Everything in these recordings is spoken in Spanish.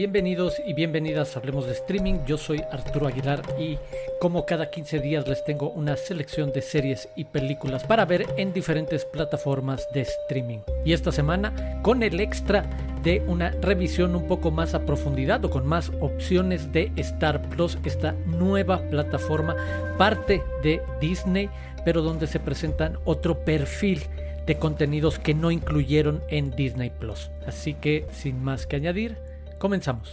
Bienvenidos y bienvenidas a Hablemos de Streaming. Yo soy Arturo Aguilar y como cada 15 días les tengo una selección de series y películas para ver en diferentes plataformas de streaming. Y esta semana con el extra de una revisión un poco más a profundidad o con más opciones de Star Plus, esta nueva plataforma, parte de Disney, pero donde se presentan otro perfil de contenidos que no incluyeron en Disney Plus. Así que sin más que añadir, Comenzamos.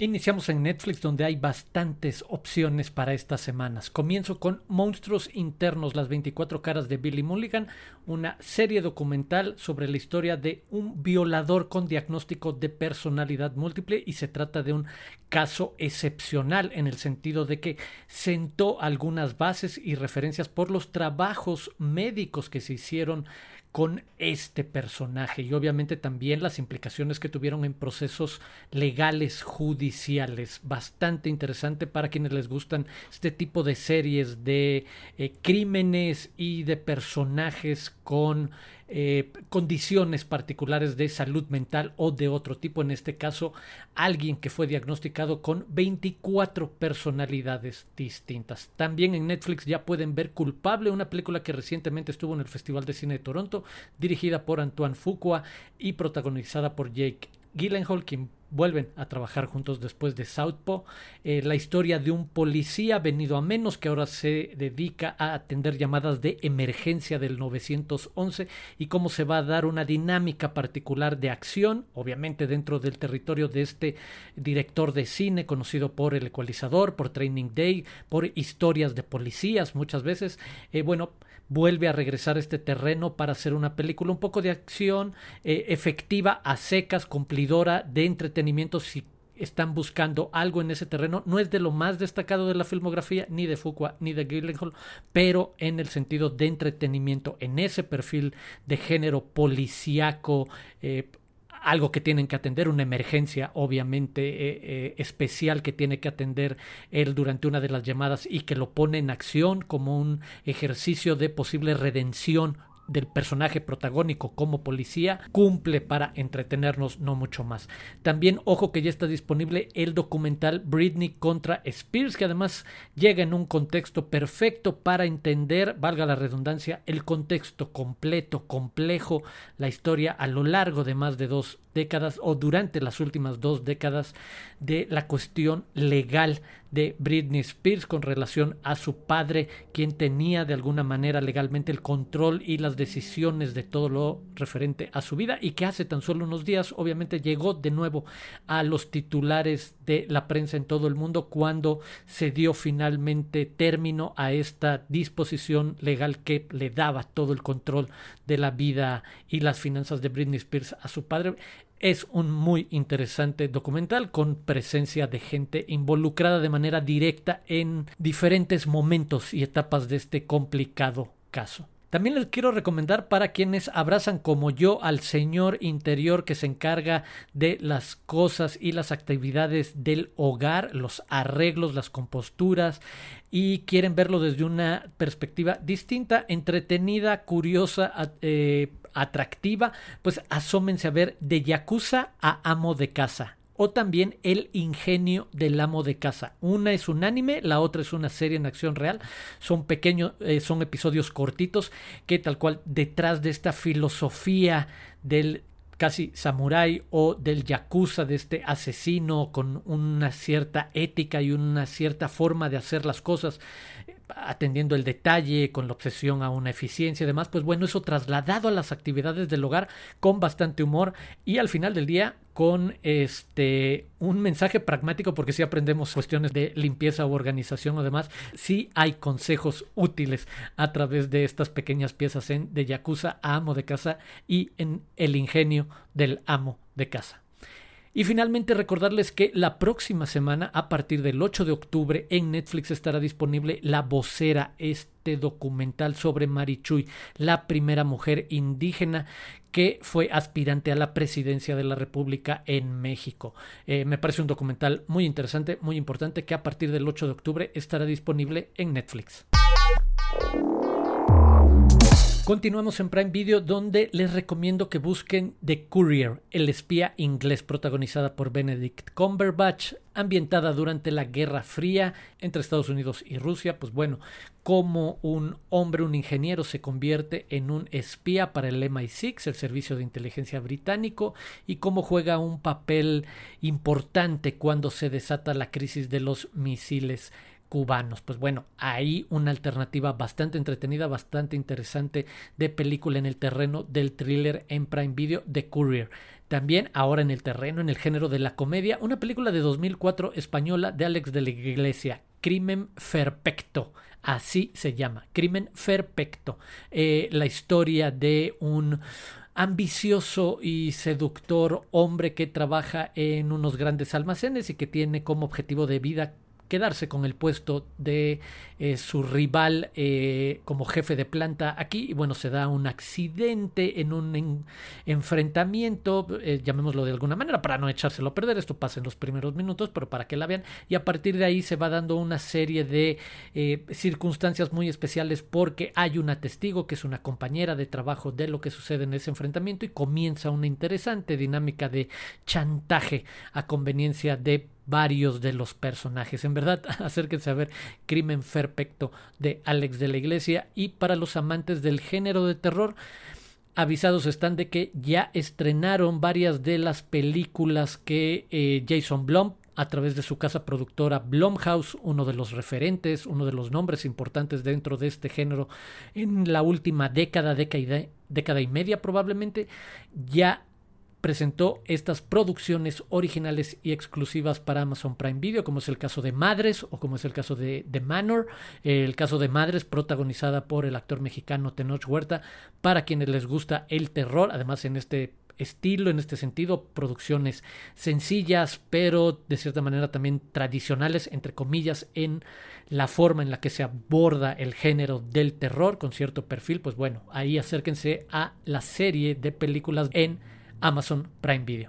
Iniciamos en Netflix donde hay bastantes opciones para estas semanas. Comienzo con Monstruos Internos, las 24 caras de Billy Mulligan, una serie documental sobre la historia de un violador con diagnóstico de personalidad múltiple y se trata de un caso excepcional en el sentido de que sentó algunas bases y referencias por los trabajos médicos que se hicieron con este personaje y obviamente también las implicaciones que tuvieron en procesos legales judiciales. Bastante interesante para quienes les gustan este tipo de series de eh, crímenes y de personajes con eh, condiciones particulares de salud mental o de otro tipo, en este caso alguien que fue diagnosticado con 24 personalidades distintas. También en Netflix ya pueden ver Culpable, una película que recientemente estuvo en el Festival de Cine de Toronto, dirigida por Antoine Fuqua y protagonizada por Jake Gyllenhaal, quien vuelven a trabajar juntos después de Southpaw. Eh, la historia de un policía venido a menos que ahora se dedica a atender llamadas de emergencia del 911 y cómo se va a dar una dinámica particular de acción, obviamente dentro del territorio de este director de cine conocido por El Ecualizador, por Training Day, por historias de policías muchas veces. Eh, bueno, vuelve a regresar a este terreno para hacer una película un poco de acción eh, efectiva, a secas, cumplidora de entretenimiento si están buscando algo en ese terreno. No es de lo más destacado de la filmografía, ni de Fuqua, ni de Gyllenhaal, pero en el sentido de entretenimiento, en ese perfil de género policíaco, eh, algo que tienen que atender, una emergencia obviamente eh, eh, especial que tiene que atender él durante una de las llamadas y que lo pone en acción como un ejercicio de posible redención del personaje protagónico como policía cumple para entretenernos no mucho más. También ojo que ya está disponible el documental Britney contra Spears que además llega en un contexto perfecto para entender, valga la redundancia, el contexto completo, complejo, la historia a lo largo de más de dos décadas o durante las últimas dos décadas de la cuestión legal de Britney Spears con relación a su padre, quien tenía de alguna manera legalmente el control y las decisiones de todo lo referente a su vida y que hace tan solo unos días obviamente llegó de nuevo a los titulares de la prensa en todo el mundo cuando se dio finalmente término a esta disposición legal que le daba todo el control de la vida y las finanzas de Britney Spears a su padre. Es un muy interesante documental con presencia de gente involucrada de manera directa en diferentes momentos y etapas de este complicado caso. También les quiero recomendar para quienes abrazan como yo al Señor interior que se encarga de las cosas y las actividades del hogar, los arreglos, las composturas y quieren verlo desde una perspectiva distinta, entretenida, curiosa, eh, atractiva, pues asómense a ver de Yakuza a amo de casa o también El ingenio del amo de casa. Una es un anime, la otra es una serie en acción real. Son pequeños, eh, son episodios cortitos que tal cual detrás de esta filosofía del casi samurái o del yakuza de este asesino con una cierta ética y una cierta forma de hacer las cosas atendiendo el detalle, con la obsesión a una eficiencia y demás, pues bueno, eso trasladado a las actividades del hogar con bastante humor y al final del día con este un mensaje pragmático porque si aprendemos cuestiones de limpieza o organización o demás, sí hay consejos útiles a través de estas pequeñas piezas en de Yakuza a amo de casa y en el ingenio del amo de casa. Y finalmente recordarles que la próxima semana, a partir del 8 de octubre, en Netflix estará disponible La Vocera, este documental sobre Marichuy, la primera mujer indígena que fue aspirante a la presidencia de la República en México. Eh, me parece un documental muy interesante, muy importante, que a partir del 8 de octubre estará disponible en Netflix. Continuamos en Prime Video donde les recomiendo que busquen The Courier, el espía inglés protagonizada por Benedict Cumberbatch, ambientada durante la Guerra Fría entre Estados Unidos y Rusia. Pues bueno, cómo un hombre, un ingeniero se convierte en un espía para el MI6, el servicio de inteligencia británico, y cómo juega un papel importante cuando se desata la crisis de los misiles cubanos. Pues bueno, hay una alternativa bastante entretenida, bastante interesante de película en el terreno del thriller en Prime Video The Courier. También ahora en el terreno, en el género de la comedia, una película de 2004 española de Alex de la Iglesia, Crimen Perfecto. Así se llama, Crimen Perfecto. Eh, la historia de un ambicioso y seductor hombre que trabaja en unos grandes almacenes y que tiene como objetivo de vida quedarse con el puesto de eh, su rival eh, como jefe de planta aquí. Y bueno, se da un accidente en un enfrentamiento, eh, llamémoslo de alguna manera, para no echárselo a perder. Esto pasa en los primeros minutos, pero para que la vean. Y a partir de ahí se va dando una serie de circunstancias muy especiales porque hay una testigo que es una compañera de trabajo de lo que sucede en ese enfrentamiento y comienza una interesante dinámica de chantaje a conveniencia de varios de los personajes. En verdad, acérquense a ver Crimen Perfecto de Alex de la Iglesia y para los amantes del género de terror, avisados están de que ya estrenaron varias de las películas que eh, Jason Blum a través de su casa productora Blumhouse, uno de los referentes, uno de los nombres importantes dentro de este género en la última década, década, década y media probablemente, ya presentó estas producciones originales y exclusivas para Amazon Prime Video, como es el caso de Madres o como es el caso de The Manor, el caso de Madres protagonizada por el actor mexicano Tenoch Huerta, para quienes les gusta el terror, además en este estilo, en este sentido, producciones sencillas, pero de cierta manera también tradicionales, entre comillas, en la forma en la que se aborda el género del terror con cierto perfil, pues bueno, ahí acérquense a la serie de películas en Amazon Prime Video.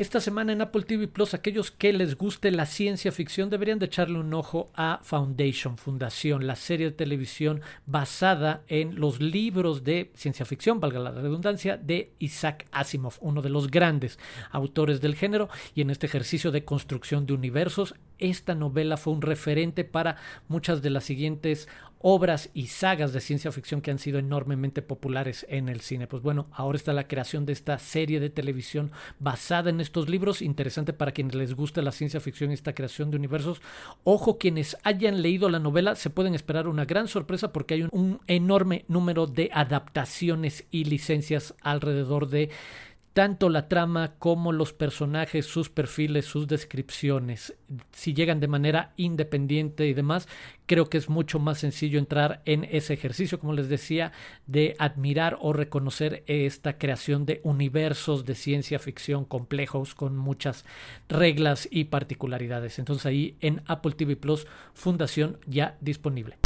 Esta semana en Apple TV Plus, aquellos que les guste la ciencia ficción deberían de echarle un ojo a Foundation, Fundación, la serie de televisión basada en los libros de ciencia ficción, valga la redundancia, de Isaac Asimov, uno de los grandes autores del género, y en este ejercicio de construcción de universos, esta novela fue un referente para muchas de las siguientes obras y sagas de ciencia ficción que han sido enormemente populares en el cine. Pues bueno, ahora está la creación de esta serie de televisión basada en estos libros, interesante para quienes les gusta la ciencia ficción y esta creación de universos. Ojo, quienes hayan leído la novela se pueden esperar una gran sorpresa porque hay un, un enorme número de adaptaciones y licencias alrededor de tanto la trama como los personajes, sus perfiles, sus descripciones, si llegan de manera independiente y demás, creo que es mucho más sencillo entrar en ese ejercicio, como les decía, de admirar o reconocer esta creación de universos de ciencia ficción complejos con muchas reglas y particularidades. Entonces ahí en Apple TV Plus, Fundación ya disponible.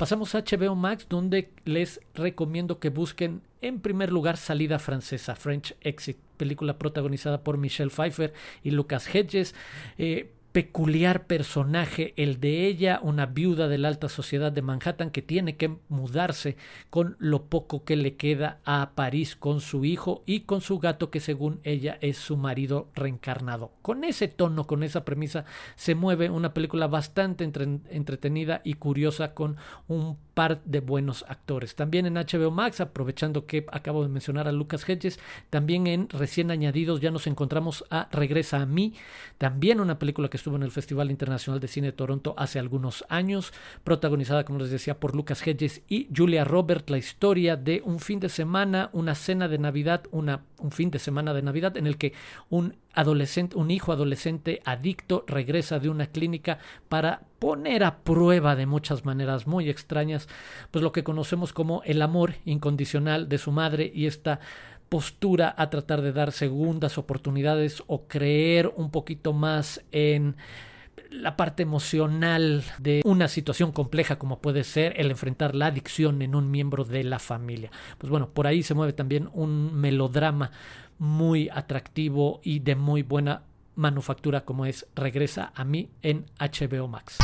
Pasamos a HBO Max, donde les recomiendo que busquen en primer lugar Salida Francesa, French Exit, película protagonizada por Michelle Pfeiffer y Lucas Hedges. Eh, peculiar personaje, el de ella, una viuda de la alta sociedad de Manhattan que tiene que mudarse con lo poco que le queda a París con su hijo y con su gato que según ella es su marido reencarnado. Con ese tono, con esa premisa, se mueve una película bastante entretenida y curiosa con un par de buenos actores. También en HBO Max, aprovechando que acabo de mencionar a Lucas Hedges, también en recién añadidos ya nos encontramos a Regresa a mí, también una película que estuvo en el Festival Internacional de Cine de Toronto hace algunos años, protagonizada, como les decía, por Lucas Hedges y Julia Roberts, la historia de un fin de semana, una cena de Navidad, una, un fin de semana de Navidad en el que un un hijo adolescente adicto regresa de una clínica para poner a prueba de muchas maneras muy extrañas, pues lo que conocemos como el amor incondicional de su madre y esta postura a tratar de dar segundas oportunidades o creer un poquito más en la parte emocional de una situación compleja como puede ser el enfrentar la adicción en un miembro de la familia. Pues bueno, por ahí se mueve también un melodrama muy atractivo y de muy buena manufactura como es Regresa a mí en HBO Max.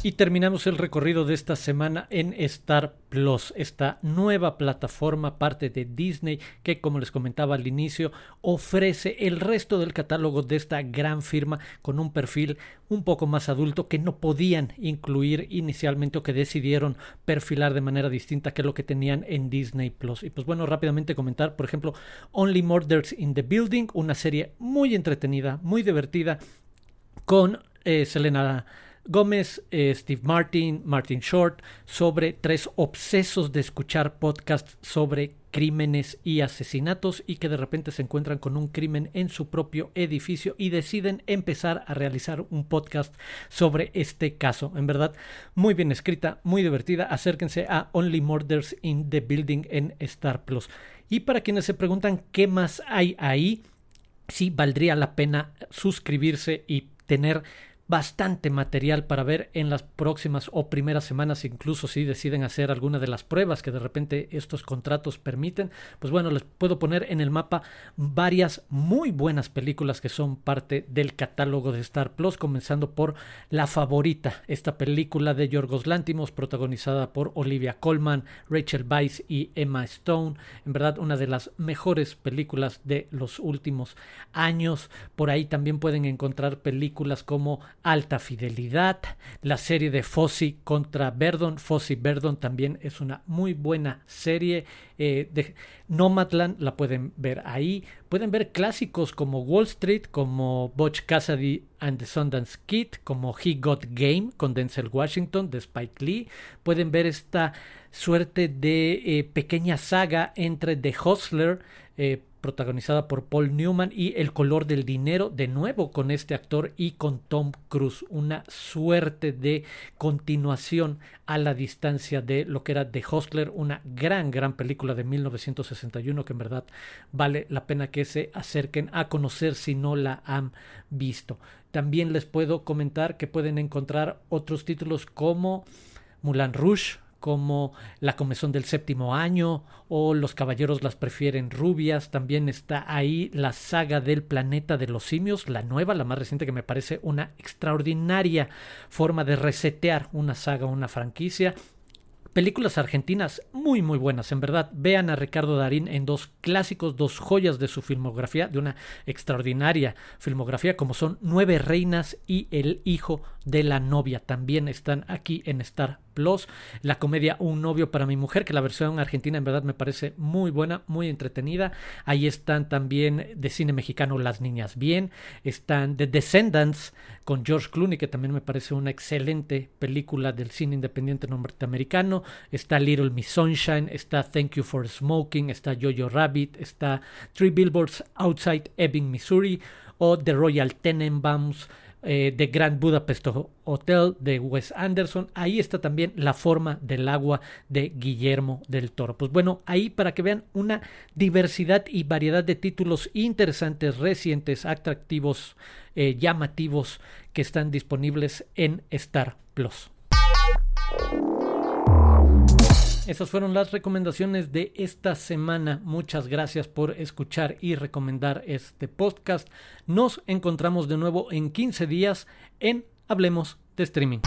Y terminamos el recorrido de esta semana en Star Plus, esta nueva plataforma parte de Disney que como les comentaba al inicio ofrece el resto del catálogo de esta gran firma con un perfil un poco más adulto que no podían incluir inicialmente o que decidieron perfilar de manera distinta que lo que tenían en Disney Plus. Y pues bueno, rápidamente comentar, por ejemplo, Only Murders in the Building, una serie muy entretenida, muy divertida con eh, Selena Gómez, eh, Steve Martin, Martin Short, sobre tres obsesos de escuchar podcasts sobre crímenes y asesinatos y que de repente se encuentran con un crimen en su propio edificio y deciden empezar a realizar un podcast sobre este caso. En verdad, muy bien escrita, muy divertida. Acérquense a Only Murders in the Building en Star Plus. Y para quienes se preguntan qué más hay ahí, sí valdría la pena suscribirse y tener bastante material para ver en las próximas o primeras semanas, incluso si deciden hacer alguna de las pruebas que de repente estos contratos permiten, pues bueno, les puedo poner en el mapa varias muy buenas películas que son parte del catálogo de Star Plus, comenzando por La Favorita, esta película de Yorgos Lántimos, protagonizada por Olivia Colman, Rachel Weisz y Emma Stone, en verdad una de las mejores películas de los últimos años. Por ahí también pueden encontrar películas como Alta Fidelidad, la serie de Fossi contra Verdon. Fossi Verdon también es una muy buena serie. Eh, de Nomadland la pueden ver ahí. Pueden ver clásicos como Wall Street, como Butch Cassidy and the Sundance Kid, como He Got Game con Denzel Washington de Spike Lee. Pueden ver esta suerte de eh, pequeña saga entre The Hustler, eh, protagonizada por Paul Newman y El color del dinero, de nuevo con este actor y con Tom Cruise, una suerte de continuación a la distancia de lo que era The Hustler, una gran, gran película de 1961 que en verdad vale la pena que se acerquen a conocer si no la han visto. También les puedo comentar que pueden encontrar otros títulos como Mulan Rouge, como La Comezón del Séptimo Año o Los Caballeros las prefieren rubias. También está ahí la saga del planeta de los simios, la nueva, la más reciente que me parece una extraordinaria forma de resetear una saga, una franquicia. Películas argentinas muy muy buenas, en verdad. Vean a Ricardo Darín en dos clásicos, dos joyas de su filmografía, de una extraordinaria filmografía como son Nueve Reinas y El Hijo de la Novia. También están aquí en Star Plus. La comedia Un novio para mi mujer, que la versión argentina en verdad me parece muy buena, muy entretenida. Ahí están también de cine mexicano Las Niñas Bien. Están The Descendants con George Clooney, que también me parece una excelente película del cine independiente norteamericano. Está Little Miss Sunshine, está Thank You for Smoking, está Jojo Rabbit, está Three Billboards Outside Ebbing, Missouri o The Royal Tenenbaums eh, de Grand Budapest Hotel de Wes Anderson. Ahí está también La forma del agua de Guillermo del Toro. Pues bueno, ahí para que vean una diversidad y variedad de títulos interesantes, recientes, atractivos, eh, llamativos que están disponibles en Star Plus. Esas fueron las recomendaciones de esta semana. Muchas gracias por escuchar y recomendar este podcast. Nos encontramos de nuevo en 15 días en Hablemos de Streaming.